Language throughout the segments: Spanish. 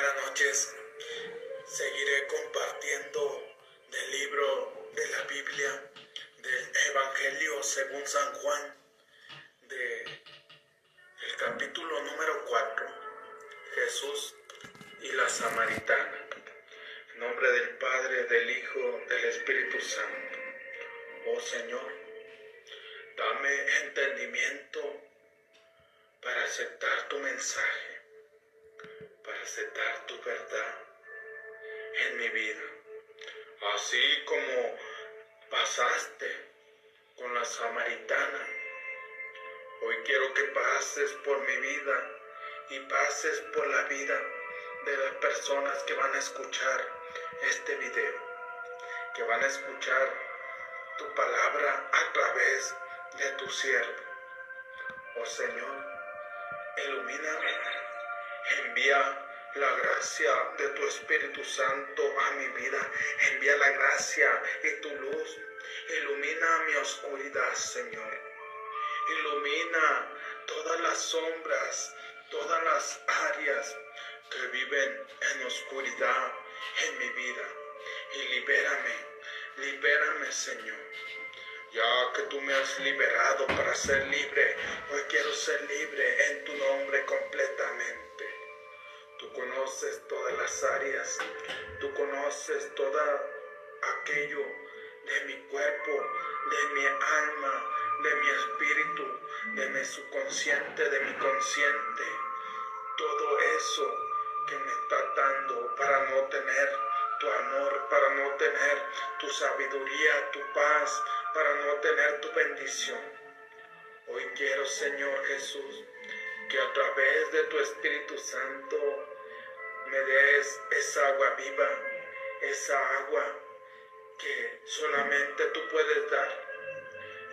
buenas noches. Seguiré compartiendo del libro de la Biblia, del Evangelio según San Juan, de el capítulo número 4, Jesús y la Samaritana. En nombre del Padre, del Hijo, del Espíritu Santo. Oh Señor, dame entendimiento para aceptar tu mensaje para aceptar tu verdad en mi vida. Así como pasaste con la samaritana, hoy quiero que pases por mi vida y pases por la vida de las personas que van a escuchar este video, que van a escuchar tu palabra a través de tu siervo. Oh Señor, ilumíname Envía la gracia de tu Espíritu Santo a mi vida. Envía la gracia y tu luz. Ilumina mi oscuridad, Señor. Ilumina todas las sombras, todas las áreas que viven en oscuridad en mi vida. Y libérame, libérame, Señor. Ya que tú me has liberado para ser libre, hoy quiero ser libre en tu nombre completamente. Tú conoces todas las áreas, tú conoces todo aquello de mi cuerpo, de mi alma, de mi espíritu, de mi subconsciente, de mi consciente. Todo eso que me está dando para no tener tu amor, para no tener tu sabiduría, tu paz, para no tener tu bendición. Hoy quiero, Señor Jesús, que a través de tu Espíritu Santo me des esa agua viva, esa agua que solamente tú puedes dar.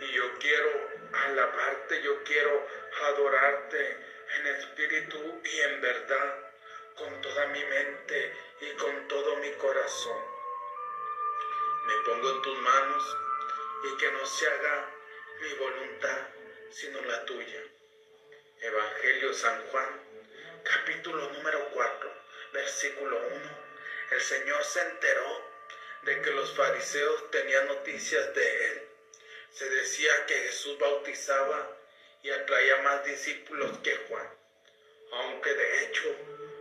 Y yo quiero alabarte, yo quiero adorarte en espíritu y en verdad, con toda mi mente y con todo mi corazón. Me pongo en tus manos y que no se haga mi voluntad, sino la tuya. Evangelio San Juan, capítulo número 4 versículo 1. El Señor se enteró de que los fariseos tenían noticias de él. Se decía que Jesús bautizaba y atraía más discípulos que Juan, aunque de hecho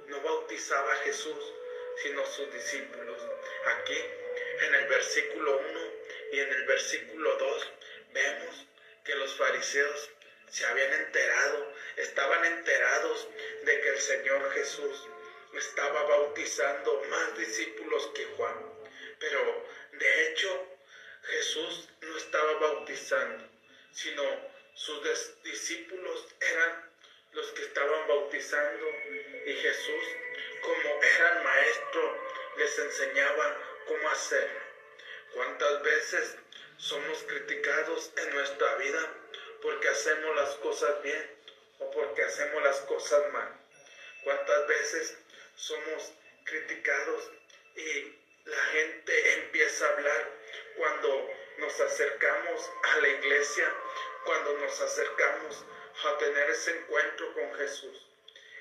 no bautizaba a Jesús, sino sus discípulos. Aquí, en el versículo 1 y en el versículo 2, vemos que los fariseos se habían enterado, estaban enterados de que el Señor Jesús estaba bautizando más discípulos que Juan. Pero de hecho Jesús no estaba bautizando, sino sus discípulos eran los que estaban bautizando y Jesús, como era maestro, les enseñaba cómo hacerlo. ¿Cuántas veces somos criticados en nuestra vida porque hacemos las cosas bien o porque hacemos las cosas mal? ¿Cuántas veces somos criticados y la gente empieza a hablar cuando nos acercamos a la iglesia, cuando nos acercamos a tener ese encuentro con Jesús.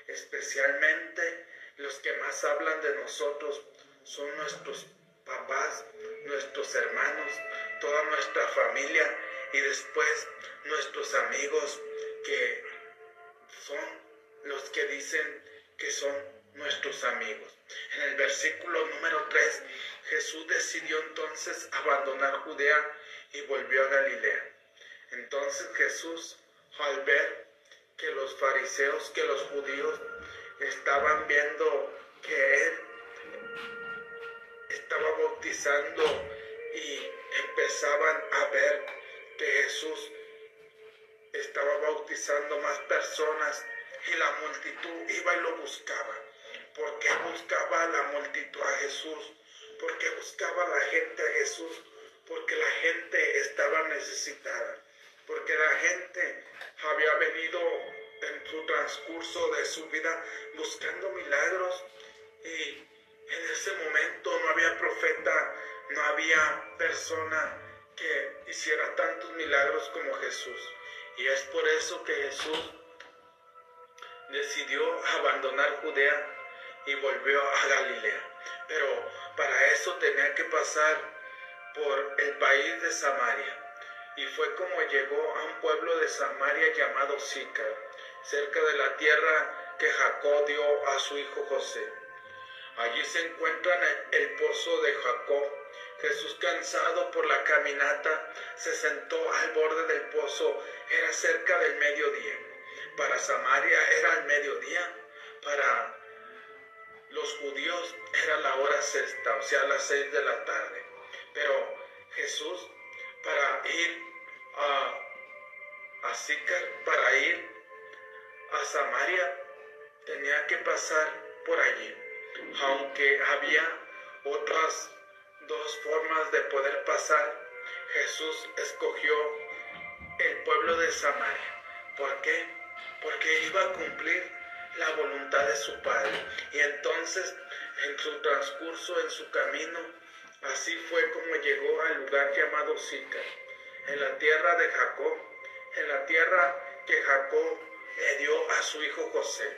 Especialmente los que más hablan de nosotros son nuestros papás, nuestros hermanos, toda nuestra familia y después nuestros amigos que son los que dicen que son nuestros amigos. En el versículo número 3, Jesús decidió entonces abandonar Judea y volvió a Galilea. Entonces Jesús, al ver que los fariseos, que los judíos estaban viendo que él estaba bautizando y empezaban a ver que Jesús estaba bautizando más personas y la multitud iba y lo buscaba. ¿Por qué buscaba la multitud a Jesús? ¿Por qué buscaba la gente a Jesús? Porque la gente estaba necesitada. Porque la gente había venido en su transcurso de su vida buscando milagros y en ese momento no había profeta, no había persona que hiciera tantos milagros como Jesús. Y es por eso que Jesús decidió abandonar Judea y volvió a Galilea. Pero para eso tenía que pasar por el país de Samaria. Y fue como llegó a un pueblo de Samaria llamado Sicar, cerca de la tierra que Jacob dio a su hijo José. Allí se encuentra el pozo de Jacob. Jesús, cansado por la caminata, se sentó al borde del pozo. Era cerca del mediodía. Para Samaria era el mediodía. Para los judíos era la hora sexta, o sea, las seis de la tarde. Pero Jesús, para ir a, a para ir a Samaria, tenía que pasar por allí. Aunque había otras dos formas de poder pasar, Jesús escogió el pueblo de Samaria. ¿Por qué? Porque iba a cumplir la voluntad de su Padre. Y entonces, en su transcurso, en su camino, así fue como llegó al lugar llamado Sicar, en la tierra de Jacob, en la tierra que Jacob le dio a su hijo José.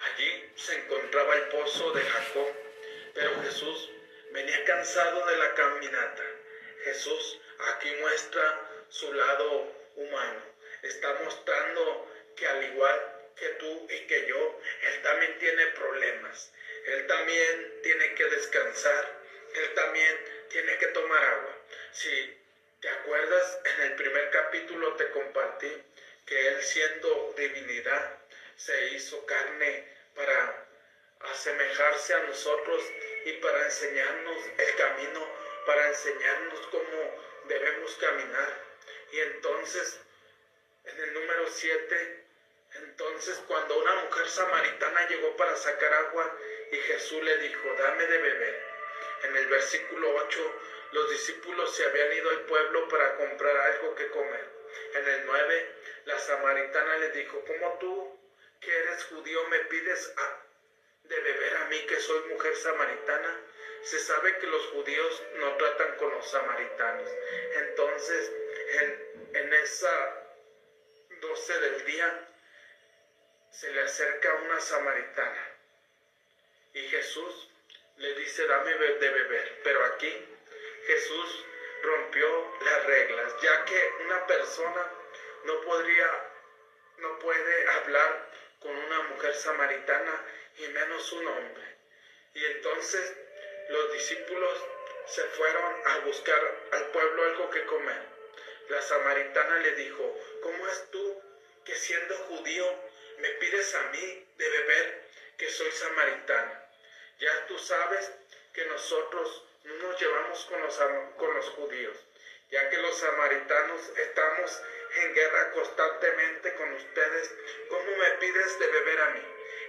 Allí se encontraba el pozo de Jacob, pero Jesús venía cansado de la caminata. Jesús aquí muestra su lado humano. Está mostrando que al igual que tú y que yo, Él también tiene problemas. Él también tiene que descansar. Él también tiene que tomar agua. Si te acuerdas, en el primer capítulo te compartí que Él siendo divinidad, se hizo carne para asemejarse a nosotros y para enseñarnos el camino, para enseñarnos cómo debemos caminar. Y entonces, en el número 7, entonces cuando una mujer samaritana llegó para sacar agua y Jesús le dijo, dame de beber. En el versículo 8, los discípulos se habían ido al pueblo para comprar algo que comer. En el 9, la samaritana le dijo, ¿cómo tú que eres judío me pides de beber a mí que soy mujer samaritana? Se sabe que los judíos no tratan con los samaritanos. Entonces, en, en esa 12 del día, se le acerca una samaritana y Jesús le dice, dame de beber. Pero aquí Jesús rompió las reglas, ya que una persona no podría, no puede hablar con una mujer samaritana y menos un hombre. Y entonces los discípulos se fueron a buscar al pueblo algo que comer. La samaritana le dijo, ¿cómo es tú que siendo judío me pides a mí de beber que soy samaritana? Ya tú sabes que nosotros no nos llevamos con los, con los judíos, ya que los samaritanos estamos en guerra constantemente con ustedes, ¿cómo me pides de beber a mí?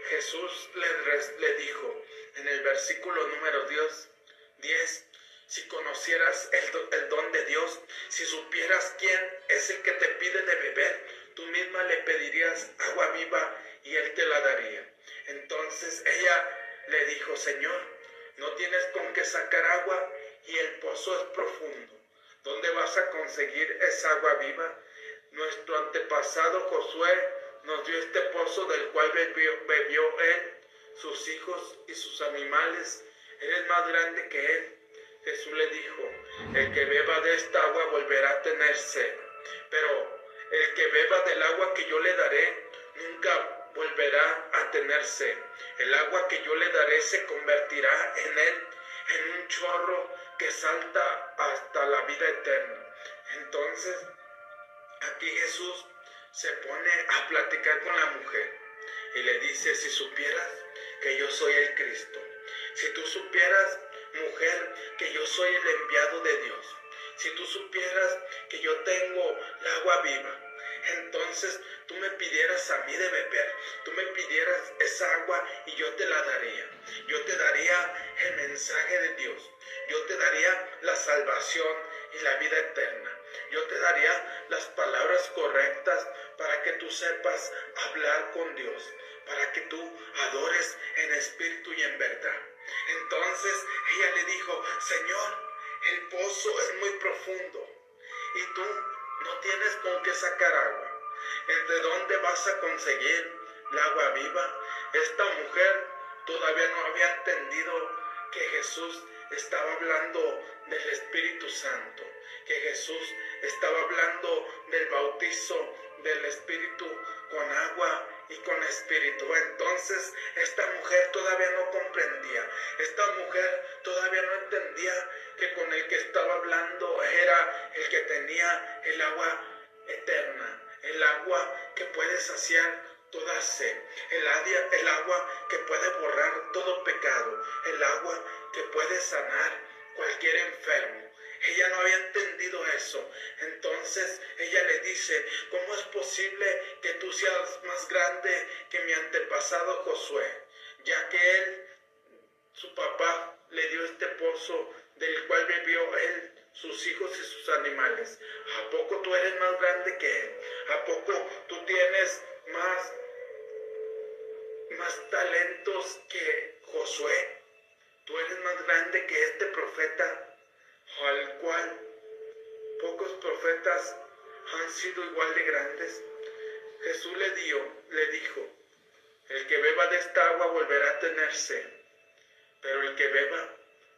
Jesús le, le dijo en el versículo número 10, si conocieras el, el, don de Dios, si supieras quién es el que te pide de beber, tú misma le pedirías agua viva y él te la daría. Entonces ella le dijo, Señor, no tienes con qué sacar agua y el pozo es profundo. ¿Dónde vas a conseguir esa agua viva? Nuestro antepasado Josué nos dio este pozo del cual bebió, él, sus hijos y sus animales. Eres más grande que él. Jesús le dijo, el que beba de esta agua volverá a tener sed, pero el que beba del agua que yo le daré nunca volverá a tener sed. El agua que yo le daré se convertirá en él en un chorro que salta hasta la vida eterna. Entonces, aquí Jesús se pone a platicar con la mujer y le dice, si supieras que yo soy el Cristo, si tú supieras, mujer, que yo soy el enviado de Dios, si tú supieras que yo tengo el agua viva, entonces tú me pidieras a mí de beber, tú me pidieras esa agua y yo te la daría. Yo te daría el mensaje de Dios, yo te daría la salvación y la vida eterna. Yo te daría las palabras correctas para que tú sepas hablar con Dios, para que tú adores en espíritu y en verdad. Entonces ella le dijo, Señor, el pozo es muy profundo y tú no tienes con qué sacar agua. ¿De dónde vas a conseguir el agua viva. Esta mujer todavía no había entendido que Jesús estaba hablando del Espíritu Santo, que Jesús estaba hablando del bautizo del Espíritu con agua y con espíritu. Entonces esta mujer todavía no comprendía, esta mujer todavía no entendía que con el que estaba hablando era el que tenía el agua eterna, el agua que puede saciar toda sed, el, el agua que puede borrar todo pecado, el agua que puede sanar cualquier enfermo. Ella no había entendido eso. Entonces ella le dice, ¿cómo es posible que tú seas más grande que mi antepasado Josué? Ya que él, su papá, le dio este pozo del cual vivió él, sus hijos y sus animales. ¿A poco tú eres más grande que él? ¿A poco tú tienes más, más talentos que Josué? ¿Tú eres más grande que este profeta? Al cual pocos profetas han sido igual de grandes. Jesús le dio, le dijo, el que beba de esta agua volverá a tenerse, pero el que beba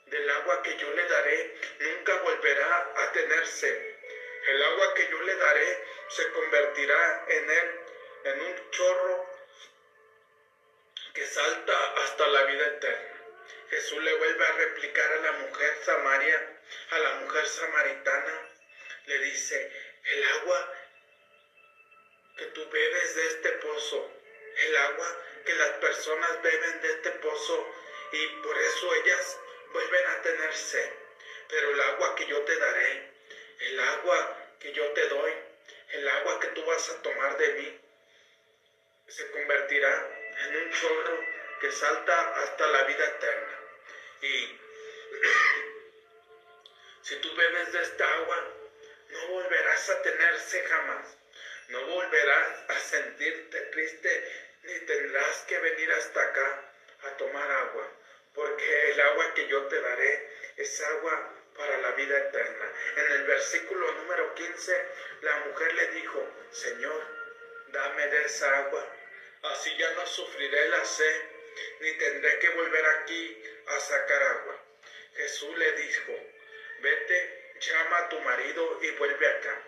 del agua que yo le daré nunca volverá a tenerse. El agua que yo le daré se convertirá en él en un chorro que salta hasta la vida eterna. Jesús le vuelve a replicar a la mujer Samaria a la mujer samaritana, le dice, el agua que tú bebes de este pozo, el agua que las personas beben de este pozo y por eso ellas vuelven a tener sed. Pero el agua que yo te daré, el agua que yo te doy, el agua que tú vas a tomar de mí, se convertirá en un chorro que salta hasta la vida eterna. Y si tú bebes de esta agua, no volverás a tenerse jamás. No volverás a sentirte triste ni tendrás que venir hasta acá a tomar agua, porque el agua que yo te daré es agua para la vida eterna. En el versículo número 15, la mujer le dijo, Señor, dame de esa agua, así ya no sufriré la sed, ni tendré que volver aquí a sacar agua. Jesús le dijo, vete, llama a tu marido y vuelve acá.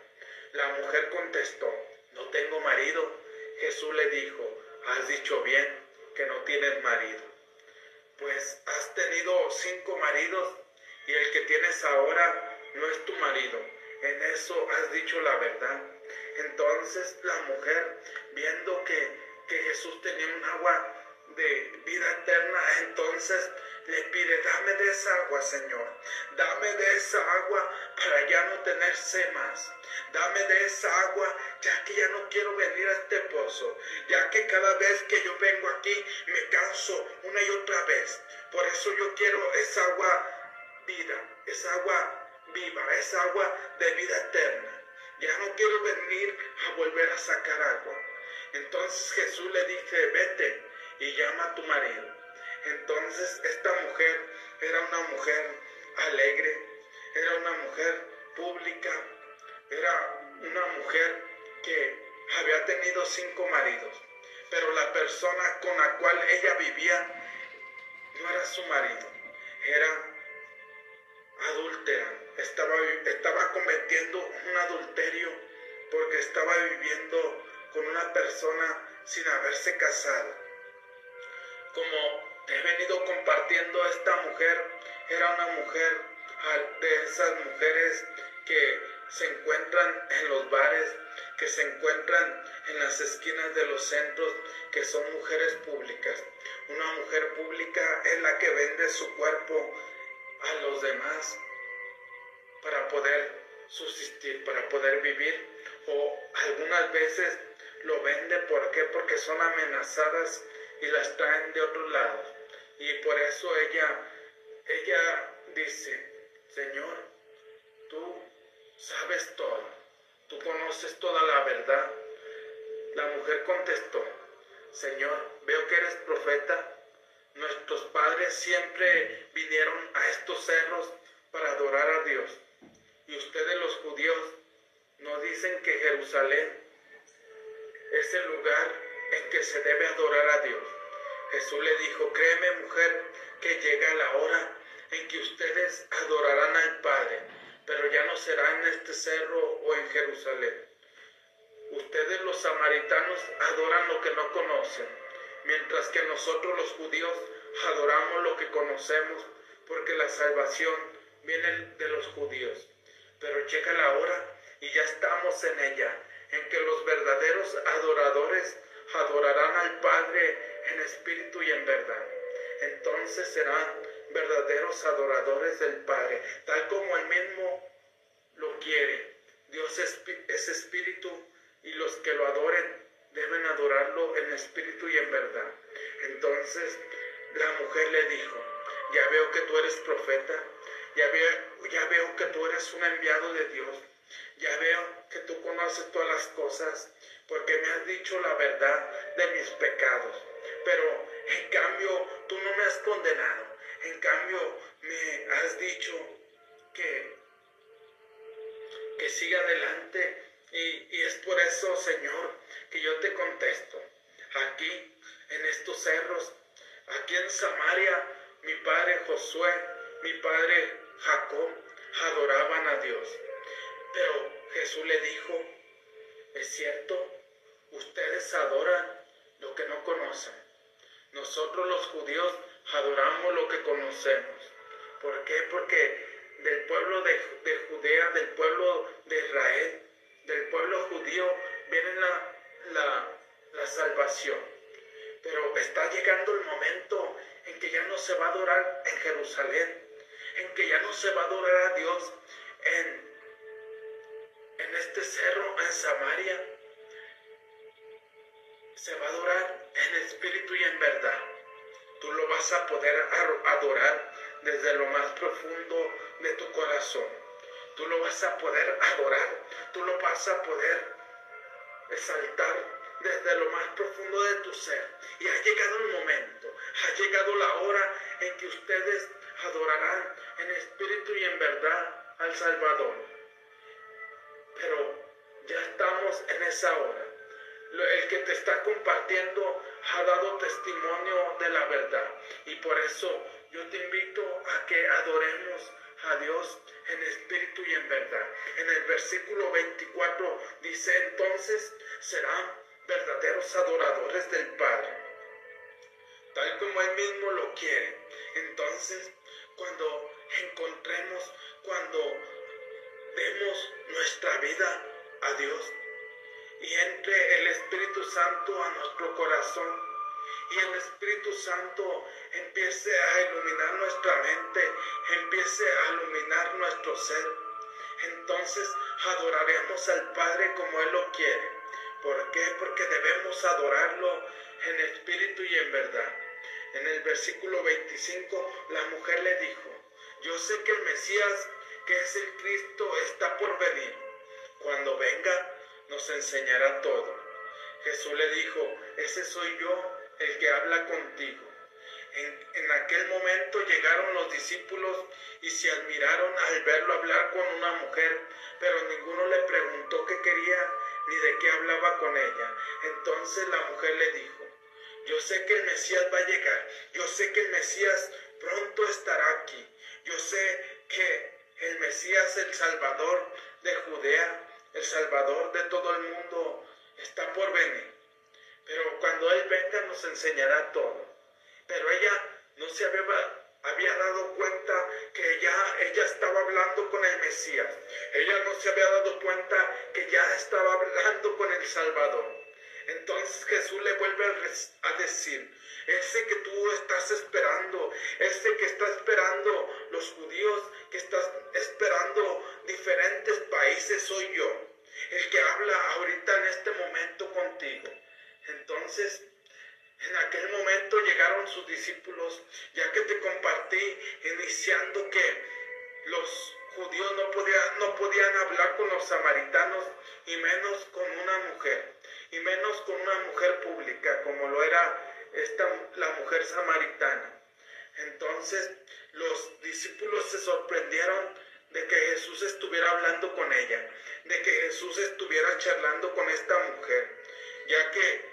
La mujer contestó, no tengo marido. Jesús le dijo, has dicho bien que no tienes marido. Pues has tenido cinco maridos y el que tienes ahora no es tu marido. En eso has dicho la verdad. Entonces la mujer, viendo que, que Jesús tenía un agua de vida eterna, entonces le pide, dame de esa agua, Señor. Dame de esa agua para ya no tenerse más. Dame de esa agua ya que ya no quiero venir a este pozo. Ya que cada vez que yo vengo aquí me canso una y otra vez. Por eso yo quiero esa agua vida, esa agua viva, esa agua de vida eterna. Ya no quiero venir a volver a sacar agua. Entonces Jesús le dice, vete y llama a tu marido. Entonces esta mujer era una mujer alegre, era una mujer pública, era una mujer que había tenido cinco maridos, pero la persona con la cual ella vivía no era su marido, era adúltera, estaba, estaba cometiendo un adulterio porque estaba viviendo con una persona sin haberse casado. Como he venido compartiendo esta mujer, era una mujer de esas mujeres que se encuentran en los bares, que se encuentran en las esquinas de los centros, que son mujeres públicas. Una mujer pública es la que vende su cuerpo a los demás para poder subsistir, para poder vivir, o algunas veces lo vende, ¿por qué? Porque son amenazadas y las traen de otros lados. Y por eso ella, ella dice, Señor, tú sabes todo, tú conoces toda la verdad. La mujer contestó, Señor, veo que eres profeta. Nuestros padres siempre vinieron a estos cerros para adorar a Dios. Y ustedes los judíos nos dicen que Jerusalén es el lugar en que se debe adorar a Dios. Jesús le dijo, créeme mujer, que llega la hora en que ustedes adorarán al Padre, pero ya no será en este cerro o en Jerusalén. Ustedes los samaritanos adoran lo que no conocen, mientras que nosotros los judíos adoramos lo que conocemos, porque la salvación viene de los judíos. Pero llega la hora y ya estamos en ella, en que los verdaderos adoradores adorarán al Padre en espíritu y en verdad. Entonces serán verdaderos adoradores del Padre, tal como Él mismo lo quiere. Dios es espíritu y los que lo adoren deben adorarlo en espíritu y en verdad. Entonces la mujer le dijo, ya veo que tú eres profeta, ya veo, ya veo que tú eres un enviado de Dios, ya veo que tú conoces todas las cosas, porque me has dicho la verdad de mis pecados. Pero en cambio tú no me has condenado, en cambio me has dicho que, que siga adelante y, es por eso, Señor, que yo te contesto. Aquí, en estos cerros, aquí en Samaria, mi padre Josué, mi padre Jacob, adoraban a Dios. Pero Jesús le dijo, es cierto, ustedes adoran lo que no conocen. Nosotros los judíos adoramos lo que conocemos. ¿Por qué? Porque del pueblo de, de Judea, del pueblo de Israel, del pueblo judío viene la, la, salvación. Pero está llegando el momento en que ya no se va a adorar en Jerusalén, en que ya no se va a adorar a Dios en, en este cerro, en Samaria. Se va a adorar en espíritu y en verdad. Tú lo vas a poder adorar desde lo más profundo de tu corazón tú lo vas a poder adorar, tú lo vas a poder exaltar desde lo más profundo de tu ser. Y ha llegado el momento, ha llegado la hora en que ustedes adorarán en espíritu y en verdad al Salvador. Pero ya estamos en esa hora. El que te está compartiendo ha dado testimonio de la verdad. Y por eso yo te invito a que adoremos a Dios en espíritu y en verdad. En el versículo 24 dice entonces serán verdaderos adoradores del Padre, tal como Él mismo lo quiere. Entonces, cuando encontremos, cuando demos nuestra vida a Dios y entre el Espíritu Santo a nuestro corazón, y el Espíritu Santo empiece a iluminar nuestra mente, empiece a iluminar nuestro ser. Entonces adoraremos al Padre como Él lo quiere. ¿Por qué? Porque debemos adorarlo en espíritu y en verdad. En el versículo 25 la mujer le dijo, yo sé que el Mesías, que es el Cristo, está por venir. Cuando venga, nos enseñará todo. Jesús le dijo, ese soy yo el que habla contigo. En, aquel momento llegaron los discípulos y se admiraron al verlo hablar con una mujer, pero ninguno le preguntó qué quería ni de qué hablaba con ella. Entonces la mujer le dijo, yo sé que el Mesías va a llegar, yo sé que el Mesías pronto estará aquí, yo sé que el Mesías, el Salvador de Judea, el Salvador de todo el mundo, está por venir. Pero cuando Él venga nos enseñará todo. Pero ella no se había, había dado cuenta que ya ella estaba hablando con el Mesías. Ella no se había dado cuenta que ya estaba hablando con el Salvador. Entonces Jesús le vuelve a decir, ese que tú estás esperando, ese que está esperando los judíos, que estás esperando diferentes países, soy yo. El que habla ahorita en este momento contigo. Entonces, en aquel momento llegaron sus discípulos, ya que te compartí iniciando que los judíos no podían, no podían hablar con los samaritanos y menos con una mujer, y menos con una mujer pública como lo era esta, la mujer samaritana. Entonces los discípulos se sorprendieron de que Jesús estuviera hablando con ella, de que Jesús estuviera charlando con esta mujer, ya que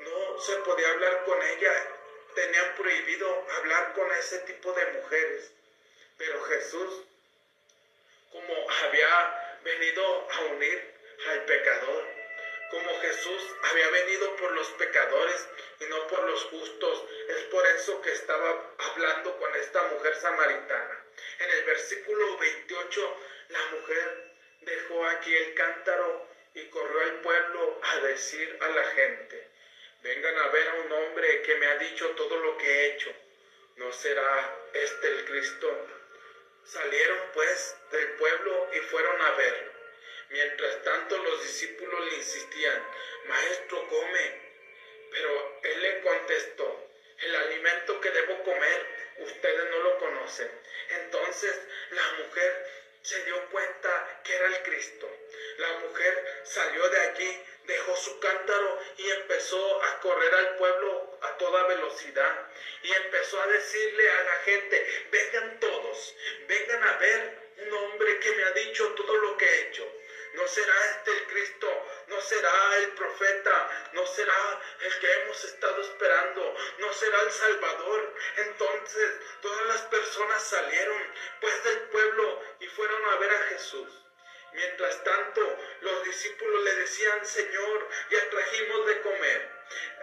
no se podía hablar con ella, tenían prohibido hablar con ese tipo de mujeres. Pero Jesús, como había venido a unir al pecador, como Jesús había venido por los pecadores y no por los justos, es por eso que estaba hablando con esta mujer samaritana. En el versículo 28, la mujer dejó aquí el cántaro y corrió al pueblo a decir a la gente, vengan a ver a un hombre que me ha dicho todo lo que he hecho. ¿No será este el Cristo? Salieron pues del pueblo y fueron a verlo. Mientras tanto los discípulos le insistían, Maestro, come. Pero él le contestó, el alimento que debo comer, ustedes no lo conocen. Entonces la mujer se dio cuenta que era el Cristo. La mujer salió de allí, dejó su cántaro y empezó a correr al pueblo a toda velocidad. Y empezó a decirle a la gente, vengan todos, vengan a ver un hombre que me ha dicho todo lo que he hecho. No será este el Cristo, no será el profeta, no será el que hemos estado esperando, no será el Salvador. Entonces todas las personas salieron pues del pueblo y fueron a ver a Jesús. Mientras tanto, los discípulos le decían, Señor, ya trajimos de comer.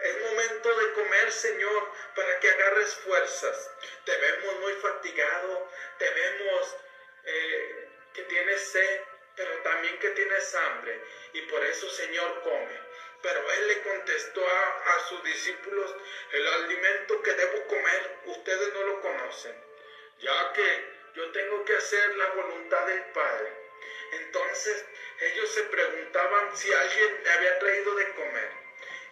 Es momento de comer, Señor, para que agarres fuerzas. Te vemos muy fatigado, te vemos eh, que tienes sed pero también que tienes hambre, y por eso, Señor, come. Pero él le contestó a, sus discípulos, el alimento que debo comer, ustedes no lo conocen, ya que yo tengo que hacer la voluntad del Padre. Entonces ellos se preguntaban si alguien le había traído de comer.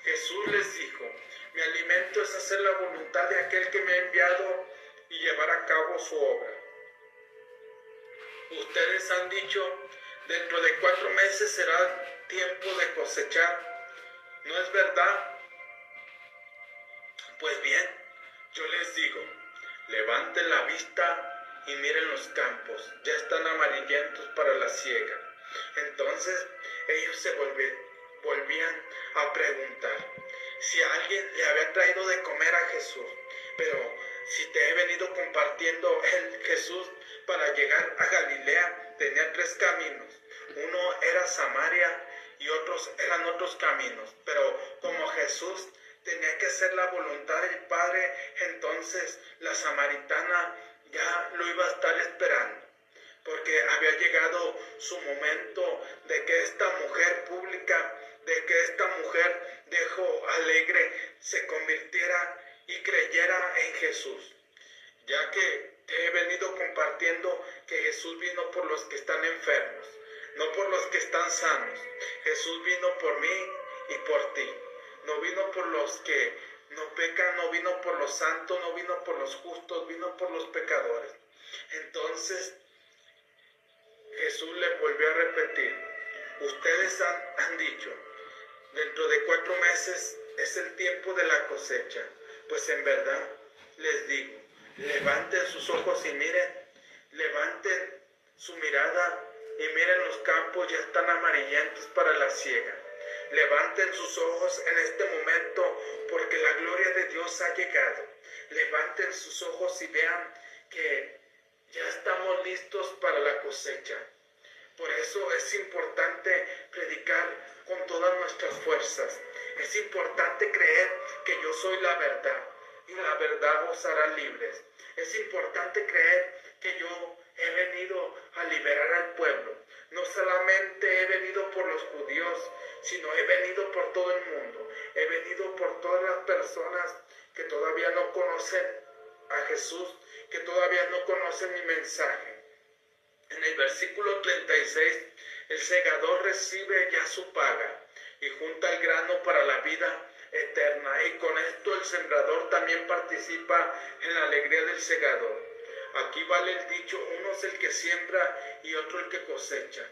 Jesús les dijo, mi alimento es hacer la voluntad de aquel que me ha enviado y llevar a cabo su obra. Ustedes han dicho, Dentro de cuatro meses será tiempo de cosechar. ¿No es verdad? Pues bien, yo les digo, levanten la vista y miren los campos, ya están amarillentos para la siega. Entonces ellos se volvían a preguntar si alguien le había traído de comer a Jesús. Pero si te he venido compartiendo el Jesús para llegar a Galilea, tenía tres caminos. Uno era Samaria y otros eran otros caminos. Pero como Jesús tenía que hacer la voluntad del Padre, entonces la samaritana ya lo iba a estar esperando. Porque había llegado su momento de que esta mujer pública, de que esta mujer dejó alegre, se convirtiera y creyera en Jesús. Ya que he venido compartiendo que Jesús vino por los que están enfermos, no por los que están sanos. Jesús vino por mí y por ti. No vino por los que no pecan, no vino por los santos, no vino por los justos, vino por los pecadores. Entonces Jesús le volvió a repetir, ustedes han, han dicho, dentro de cuatro meses es el tiempo de la cosecha. Pues en verdad les digo, levanten sus ojos y miren, levanten su mirada y miren los campos ya están amarillentos para la siega. Levanten sus ojos en este momento porque la gloria de Dios ha llegado. Levanten sus ojos y vean que ya estamos listos para la cosecha. Por eso es importante predicar con todas nuestras fuerzas. Es importante creer que yo soy la verdad y la verdad os hará libres. Es importante creer que yo he venido a liberar al pueblo. No solamente he venido por los judíos, sino he venido por todo el mundo. He venido por todas las personas que todavía no conocen a Jesús, que todavía no conocen mi mensaje. En el versículo 36, el segador recibe ya su paga y junta el grano para la vida eterna. Y con esto el sembrador también participa en la alegría del segador. Aquí vale el dicho, uno es el que siembra y otro el que cosecha.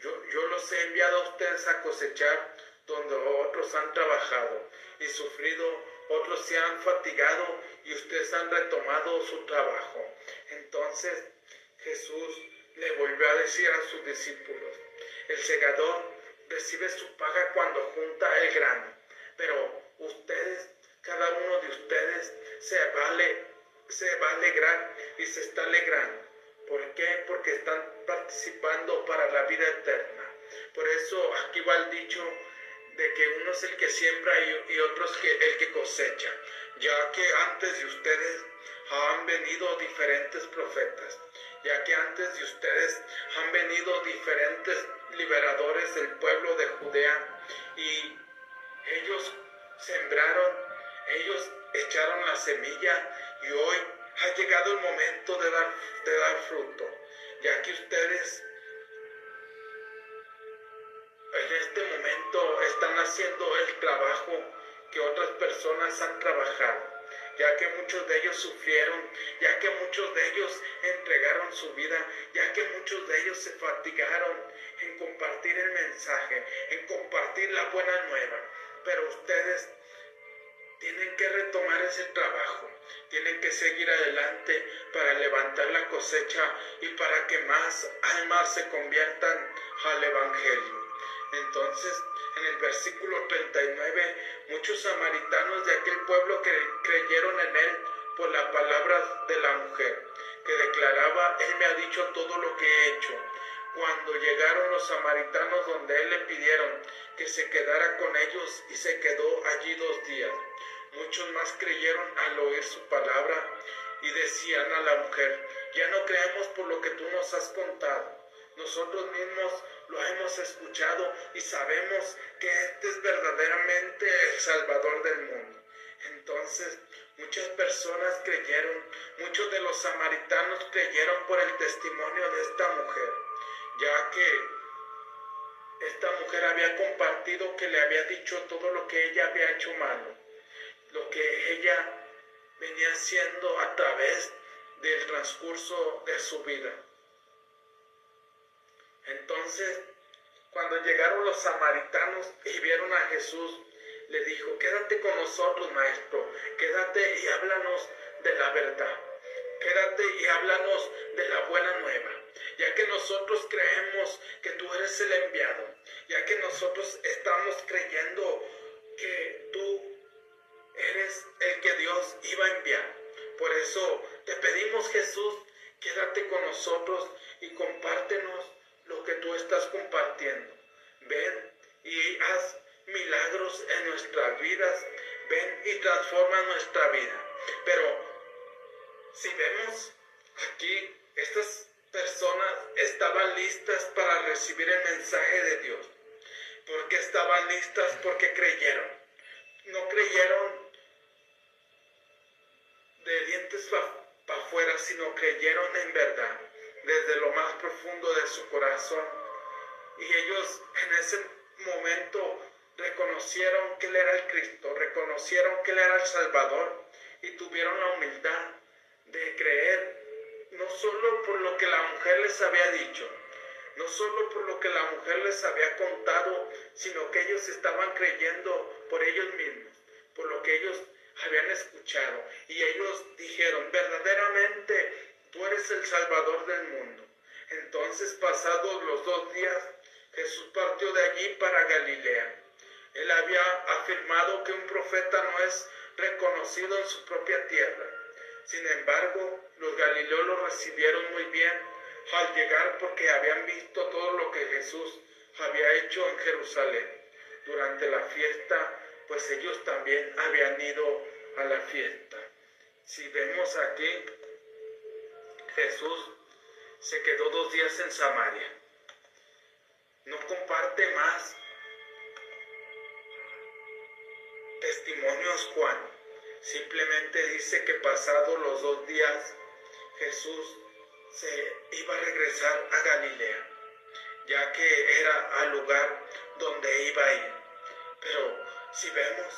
Yo, yo los he enviado a ustedes a cosechar donde otros han trabajado y sufrido, otros se han fatigado y ustedes han retomado su trabajo. Entonces Jesús le volvió a decir a sus discípulos, el segador recibe su paga cuando junta el grano pero usted se vale, se va a alegrar y se está alegrando. ¿Por qué? Porque están participando para la vida eterna. Por eso aquí va el dicho de que uno es el que siembra y, otro es que, el que cosecha, ya que antes de ustedes han venido diferentes profetas, ya que antes de ustedes han venido diferentes liberadores del pueblo de Judea y ellos sembraron, ellos echaron la semilla y hoy ha llegado el momento de dar, de dar fruto, ya que ustedes en este momento están haciendo el trabajo que otras personas han trabajado, ya que muchos de ellos sufrieron, ya que muchos de ellos entregaron su vida, ya que muchos de ellos se fatigaron en compartir el mensaje, en compartir la buena nueva. Pero ustedes tienen que retomar ese trabajo, tienen que seguir adelante para levantar la cosecha y para que más almas se conviertan al Evangelio. Entonces, en el versículo 39, muchos samaritanos de aquel pueblo creyeron en él por la palabra de la mujer, que declaraba, Él me ha dicho todo lo que he hecho. Cuando llegaron los samaritanos donde Él le pidieron que se quedara con ellos y se quedó allí dos días. Muchos más creyeron al oír su palabra y decían a la mujer, ya no creemos por lo que tú nos has contado. Nosotros mismos lo hemos escuchado y sabemos que este es verdaderamente el Salvador del mundo. Entonces, muchas personas creyeron, muchos de los samaritanos creyeron por el testimonio de esta mujer, ya que esta mujer había compartido que le había dicho todo lo que ella había hecho malo, lo que ella venía haciendo a través del transcurso de su vida. Entonces, cuando llegaron los samaritanos y vieron a Jesús, le dijo, quédate con nosotros, maestro, quédate y háblanos de la verdad. Quédate y háblanos de la buena nueva, ya que nosotros creemos que tú eres el enviado, ya que nosotros estamos creyendo que tú eres el que Dios iba a enviar. Por eso te pedimos, Jesús, quédate con nosotros y compártenos lo que tú estás compartiendo. Ven y haz milagros en nuestras vidas. Ven y transforma nuestra vida. Pero si vemos aquí, estas personas estaban listas para recibir el mensaje de Dios. porque estaban listas? Porque creyeron. No creyeron de dientes para afuera, sino creyeron en verdad desde lo más profundo de su corazón. Y ellos en ese momento reconocieron que Él era el Cristo, reconocieron que Él era el Salvador y tuvieron la humildad de creer no solo por lo que la mujer les había dicho, no solo por lo que la mujer les había contado, sino que ellos estaban creyendo por ellos mismos, por lo que ellos habían escuchado. Y ellos dijeron, verdaderamente tú eres el Salvador del mundo. Entonces, pasados los dos días, Jesús partió de allí para Galilea. Él había afirmado que un profeta no es reconocido en su propia tierra. Sin embargo, los galileos lo recibieron muy bien al llegar porque habían visto todo lo que Jesús había hecho en Jerusalén. Durante la fiesta, pues ellos también habían ido a la fiesta. Si vemos aquí, Jesús se quedó dos días en Samaria. No comparte más testimonios Juan. Simplemente dice que pasados los dos días Jesús se iba a regresar a Galilea, ya que era al lugar donde iba a ir. Pero si vemos,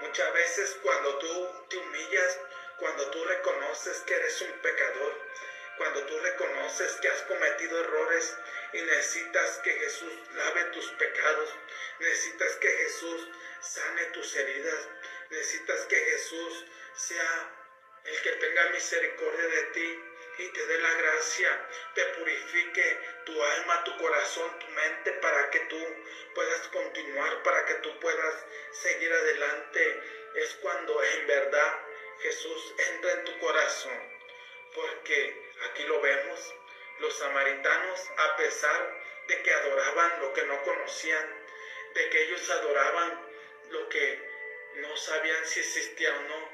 muchas veces cuando tú te humillas cuando tú reconoces que eres un pecador, cuando tú reconoces que has cometido errores y necesitas que Jesús lave tus pecados, necesitas que Jesús sane tus heridas, necesitas que Jesús sea el que tenga misericordia de ti y te dé la gracia, te purifique tu alma, tu corazón, tu mente para que tú puedas continuar, para que tú puedas seguir adelante. Es cuando en verdad Jesús entra en tu corazón, porque aquí lo vemos, los samaritanos, a pesar de que adoraban lo que no conocían, de que ellos adoraban lo que no sabían si existía o no,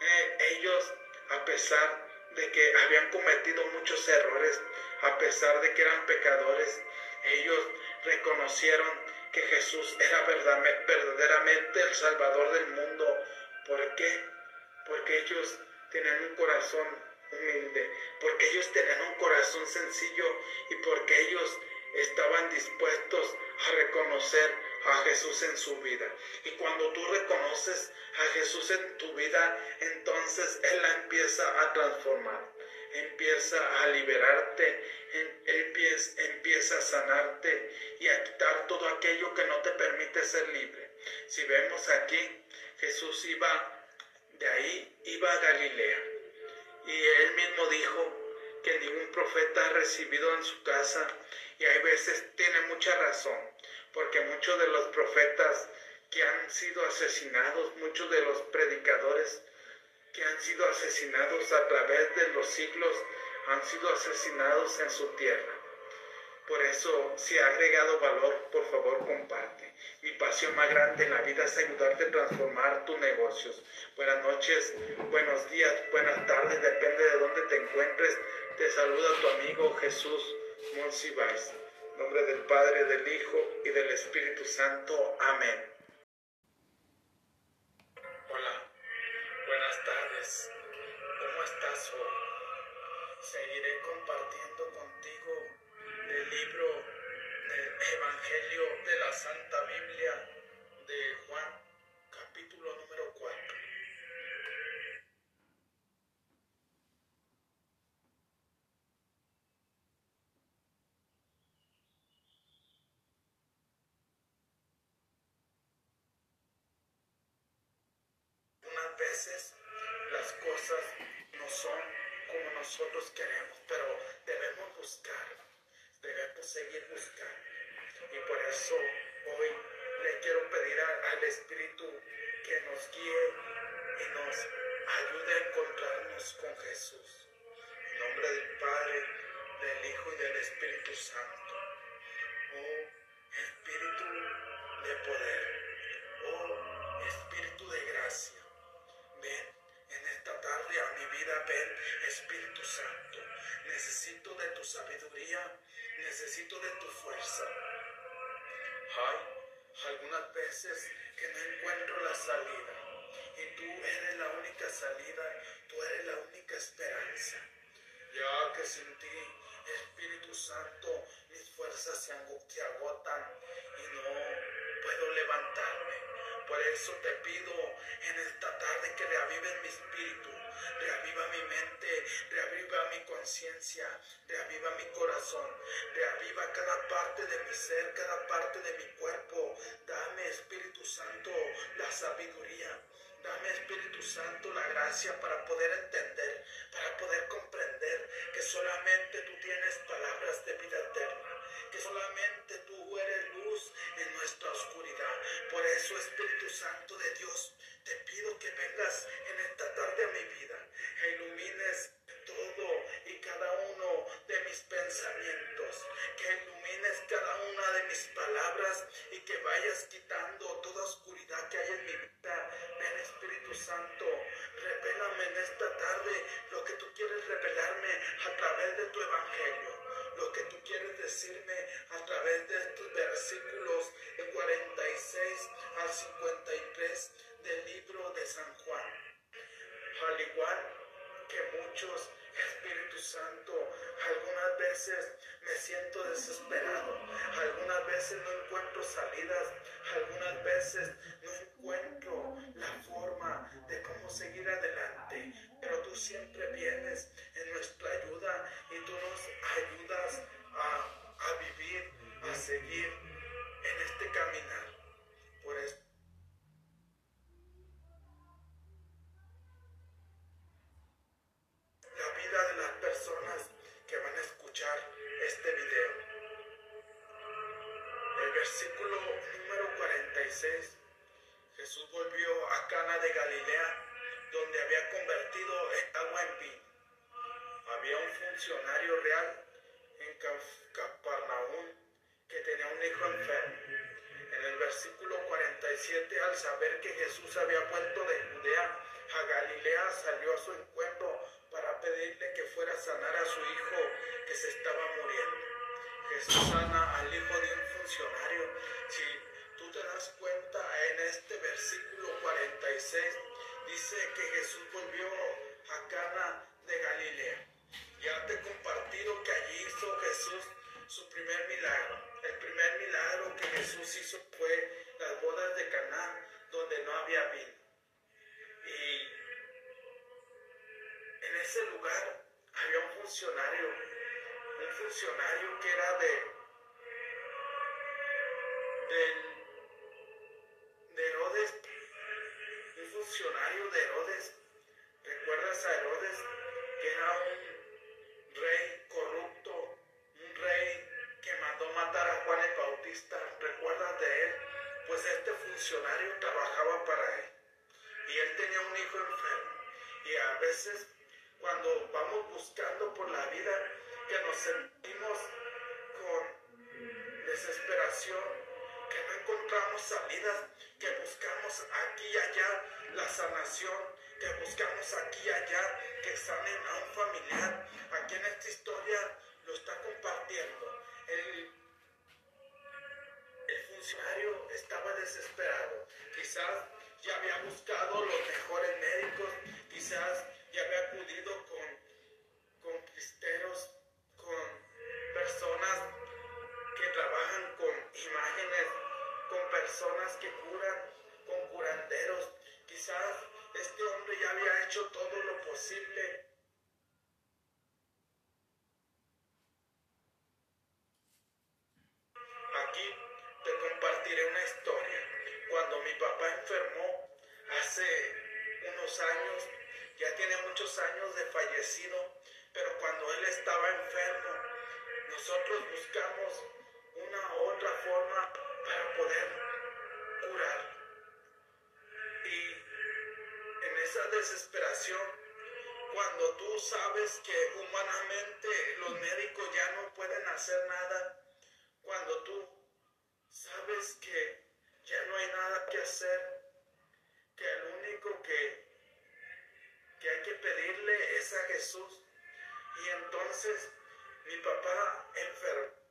eh, ellos, a pesar de que habían cometido muchos errores, a pesar de que eran pecadores, ellos reconocieron que Jesús era verdaderamente el Salvador del mundo. ¿Por qué? Porque ellos tenían un corazón humilde, porque ellos tenían un corazón sencillo y porque ellos estaban dispuestos a reconocer a Jesús en su vida. Y cuando tú reconoces a Jesús en tu vida, entonces Él la empieza a transformar, empieza a liberarte, Él empieza a sanarte y a quitar todo aquello que no te permite ser libre. Si vemos aquí, Jesús iba de ahí, iba a Galilea. Y Él mismo dijo que ningún profeta ha recibido en su casa. Y hay veces tiene mucha razón porque muchos de los profetas que han sido asesinados, muchos de los predicadores que han sido asesinados a través de los siglos, han sido asesinados en su tierra. Por eso, si ha agregado valor, por favor comparte. Mi pasión más grande en la vida es ayudarte a transformar tus negocios. Buenas noches, buenos días, buenas tardes, depende de dónde te encuentres. Te saluda tu amigo Jesús Monsiváis nombre del Padre, del Hijo y del Espíritu Santo. Amén. Hola, buenas tardes. ¿Cómo estás hoy? Seguiré compartiendo contigo el libro del Evangelio de la Santa Biblia de Juan, capítulo queremos, pero debemos buscar, debemos seguir buscando. Y por eso hoy le quiero pedir al Espíritu que nos guíe y nos ayude a encontrarnos con Jesús. En nombre del Padre, del Hijo y del Espíritu Santo. Oh Espíritu de poder. Espíritu Santo. Necesito de tu sabiduría, necesito de tu fuerza. Hay algunas veces que no encuentro la salida y tú eres la única salida, tú eres la única esperanza. Ya que sin ti, Espíritu Santo, mis fuerzas se agotan y no puedo levantarme. Por eso te pido en esta tarde que reavives mi espíritu, reaviva mi mente, reaviva mi conciencia, reaviva mi corazón, reaviva cada parte de mi ser, cada parte de mi cuerpo. Dame, Espíritu Santo, la sabiduría. Dame Espíritu Santo la gracia para poder entender, para poder comprender que solamente tú tienes palabras de vida eterna que solamente tú eres luz en nuestra oscuridad. Por eso, Espíritu Santo de Dios, te pido que vengas en esta tarde a mi vida e ilumines todo y cada uno de mis pensamientos, que ilumines cada una de mis palabras y que vayas quitando toda oscuridad que hay en mi vida. Ven Espíritu Santo, revélame en esta tarde lo que tú quieres revelarme a través de tu evangelio lo que tú quieres decirme a través de estos versículos de 46 al 53 del libro de San Juan. Al igual que muchos, Espíritu Santo, algunas veces me siento desesperado, algunas veces no encuentro salidas, algunas veces no encuentro la forma de cómo seguir adelante, pues este funcionario trabajaba para él y él tenía un hijo enfermo. Y a veces cuando vamos buscando por la vida que nos sentimos con desesperación, que no encontramos salidas, que buscamos aquí y allá la sanación, que buscamos aquí y allá que sanen a un familiar. Aquí en esta historia lo está compartiendo. El funcionario estaba desesperado. Quizás ya había buscado los mejores médicos, quizás ya había acudido con, con cristeros, con personas que trabajan con imágenes, con personas que curan, con curanderos. Quizás este hombre ya había hecho todo lo posible papá enfermó hace unos años, ya tiene muchos años de fallecido, pero cuando él estaba enfermo, nosotros buscamos una otra forma para poder curar. Y en esa desesperación, cuando tú sabes que humanamente los médicos ya no pueden hacer nada, cuando tú sabes que que no hay nada que hacer, que el único que, que hay que pedirle es a Jesús. Y entonces mi papá enfermó.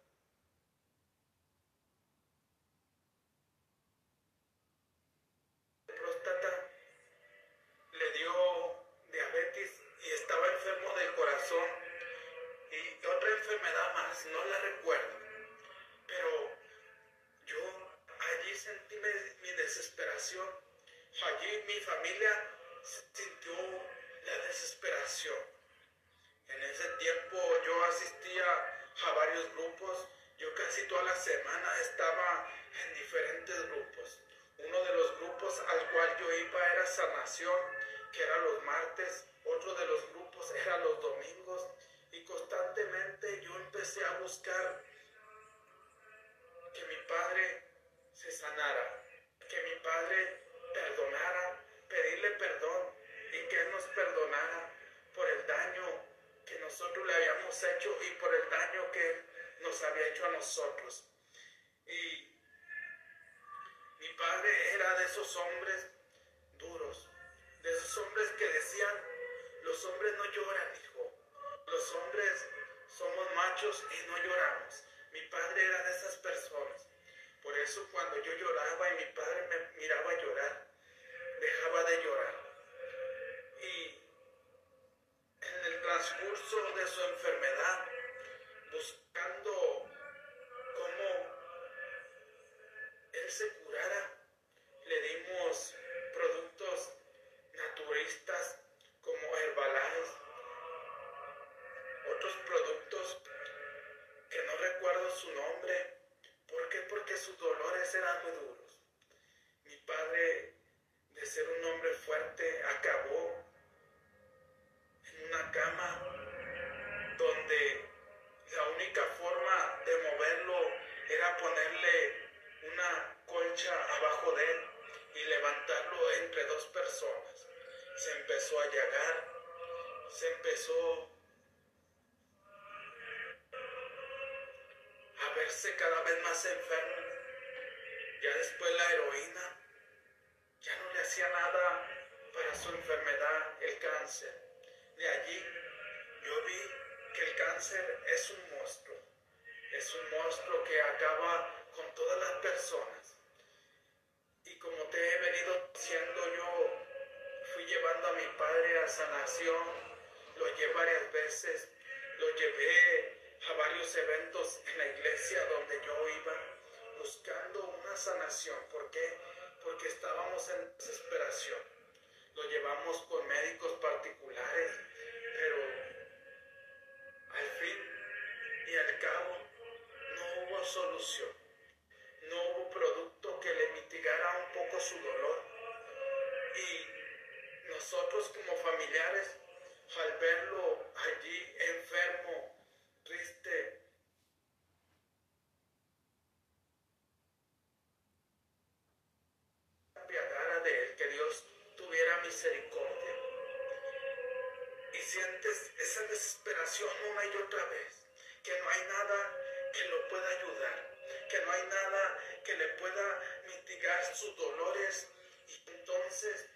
le pueda mitigar sus dolores. Y entonces,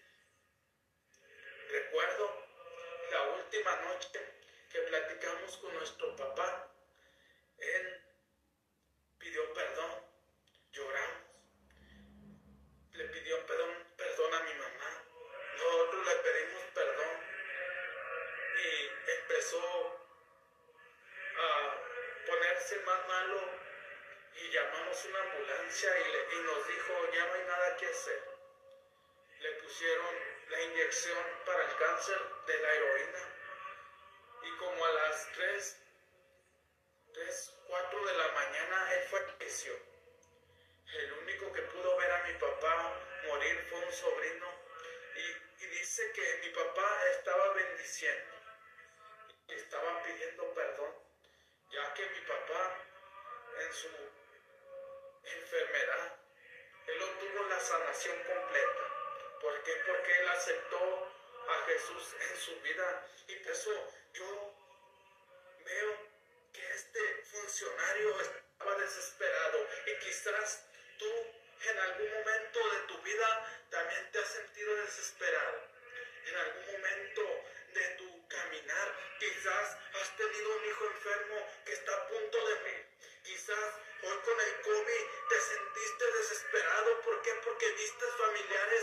recuerdo la última noche que platicamos con nuestro papá, tenido un hijo enfermo que está a punto de morir. Quizás hoy con el COVID te sentiste desesperado. ¿Por qué? Porque viste familiares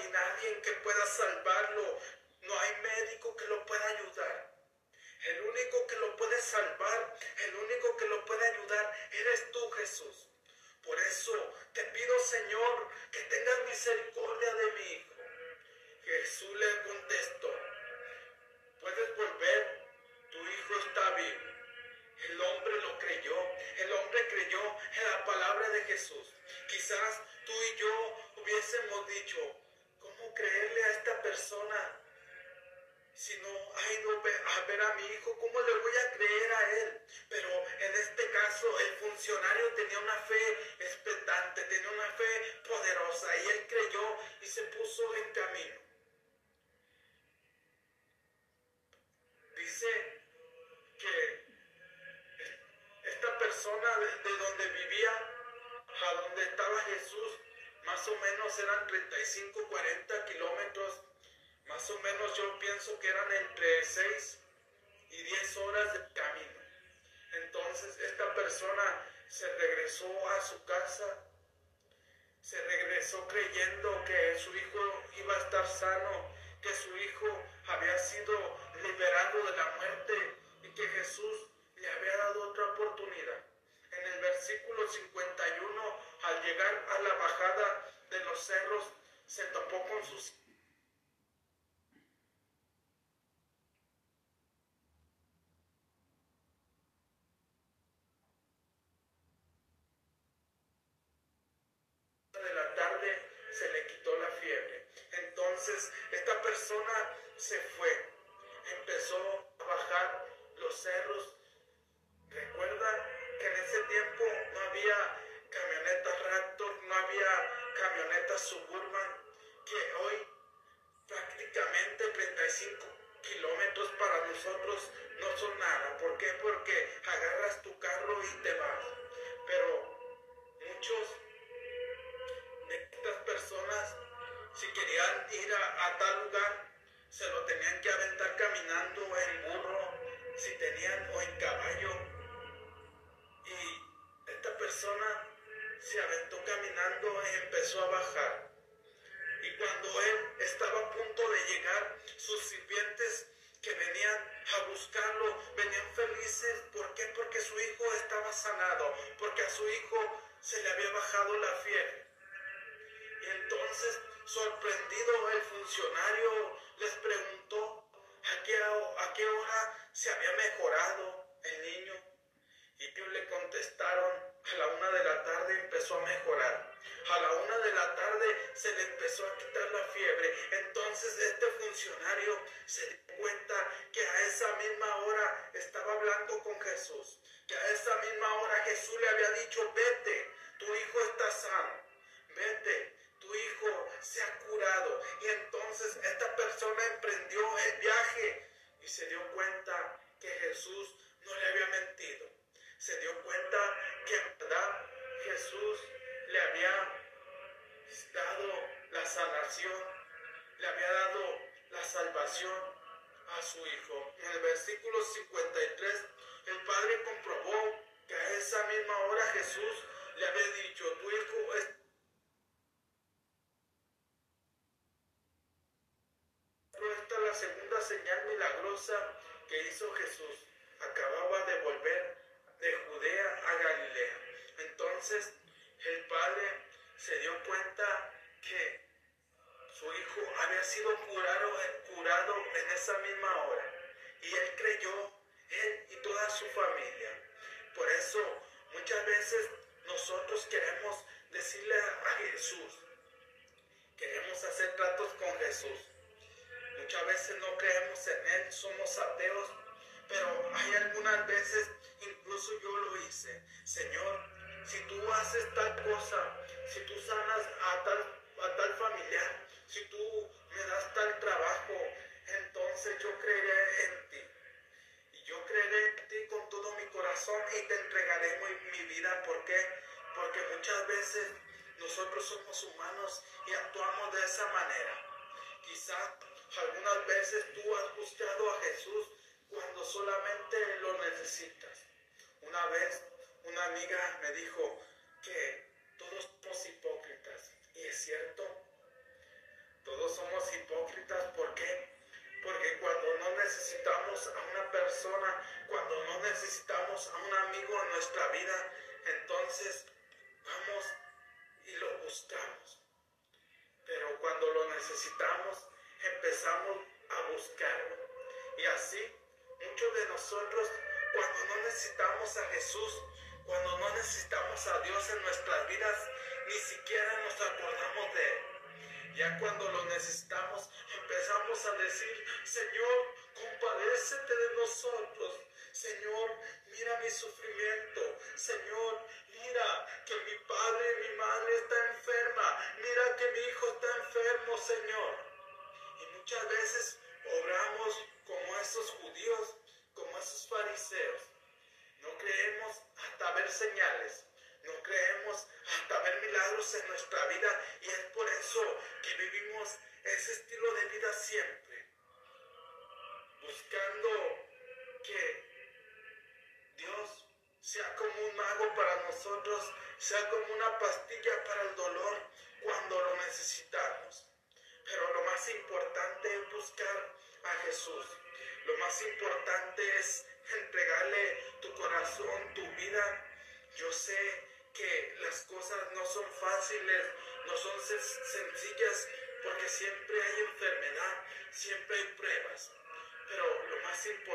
ni nadie que pueda salvarlo. No hay médico que lo pueda ayudar. El único que lo puede salvar, el único que lo puede ayudar, eres tú, Jesús. Por eso te pido, Señor, que tengas misericordia de mi hijo. Jesús le contestó, puedes volver, tu hijo está vivo. El hombre lo creyó, el hombre creyó en la palabra de Jesús. Quizás tú y yo hubiésemos dicho, creerle a esta persona si no ha ido a ver a mi hijo, ¿cómo le voy a creer a él? Pero en este caso el funcionario tenía una fe expectante, tenía una fe poderosa y él creyó y se puso en camino. Dice que esta persona de donde vivía, a donde estaba Jesús, más o menos eran 35, 40 kilómetros más o menos yo pienso que eran entre 6 y 10 horas de camino. Entonces esta persona se regresó a su casa, se regresó creyendo que su hijo iba a estar sano, que su hijo había sido liberado de la muerte y que Jesús le había dado otra oportunidad. En el versículo 51, al llegar a la bajada de los cerros, se topó con sus Entonces esta persona se fue, se dio cuenta que Jesús no le había mentido. Se dio cuenta que en verdad Jesús le había dado la sanación, le había dado la salvación a su hijo. En el versículo 53, el padre comprobó que a esa misma hora Jesús le había dicho, tu hijo es esta la segunda señal que hizo Jesús. Acababa de volver de Judea a Galilea. Entonces el padre se dio cuenta que su hijo había sido curado en esa misma hora. Y él creyó, él y toda su familia. Por eso muchas veces nosotros queremos decirle a Jesús, queremos hacer tratos con Jesús. Muchas veces no creemos en Él, somos ateos, pero hay algunas veces, incluso yo lo hice. Señor, si tú haces tal cosa, si tú sanas a tal, a tal familiar, si tú me das tal trabajo, entonces yo creeré en ti. Y yo creeré en ti con todo mi corazón y te entregaré mi, mi vida. ¿Por qué? Porque muchas veces nosotros somos humanos y actuamos de esa manera. Quizás algunas veces tú has buscado a Jesús cuando solamente lo necesitas. Una vez una amiga me dijo que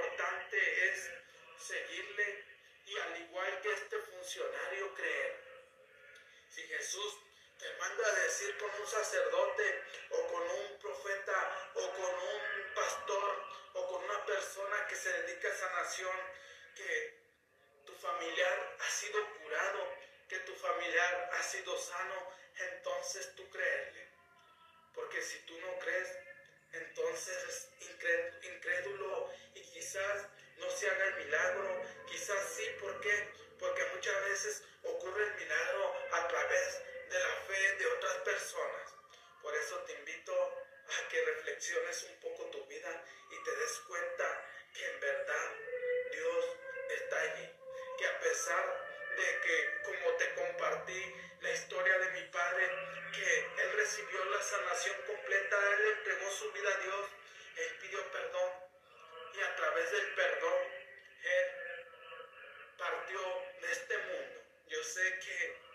importante es seguirle y al igual que este funcionario creer. Si Jesús te manda a decir con un sacerdote o con un profeta o con un pastor o con una persona que se dedica a sanación que tu familiar ha sido curado, que tu familiar ha sido sano, entonces tú creerle. Porque si tú no crees, entonces es incrédulo y quizás no se haga el milagro, quizás sí, ¿por qué? Porque muchas veces ocurre el milagro a través de la fe de otras personas. Por eso te invito a que reflexiones un poco tu vida y te des cuenta que en verdad Dios está allí. Que a pesar de que, como te compartí la historia de mi padre, que él recibió la sanación completa, él entregó su vida a Dios, él pidió perdón y a través del perdón, él partió de este mundo. Yo sé que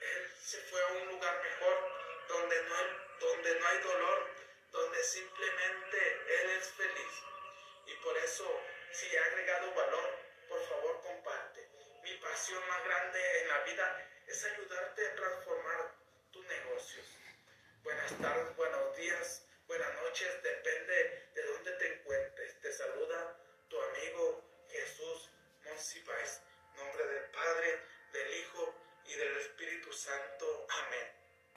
él se fue a un lugar mejor, donde no hay, donde no hay dolor, donde simplemente Él es feliz. Y por eso, si ha agregado valor, por favor comparte. Mi pasión más grande en la vida es ayudarte a transformar tus negocios. Buenas tardes, buenos días, buenas noches, depende de dónde te encuentres. Te saluda tu amigo Jesús Monsiváis, nombre del Padre, del Hijo y del Espíritu Santo. Amén.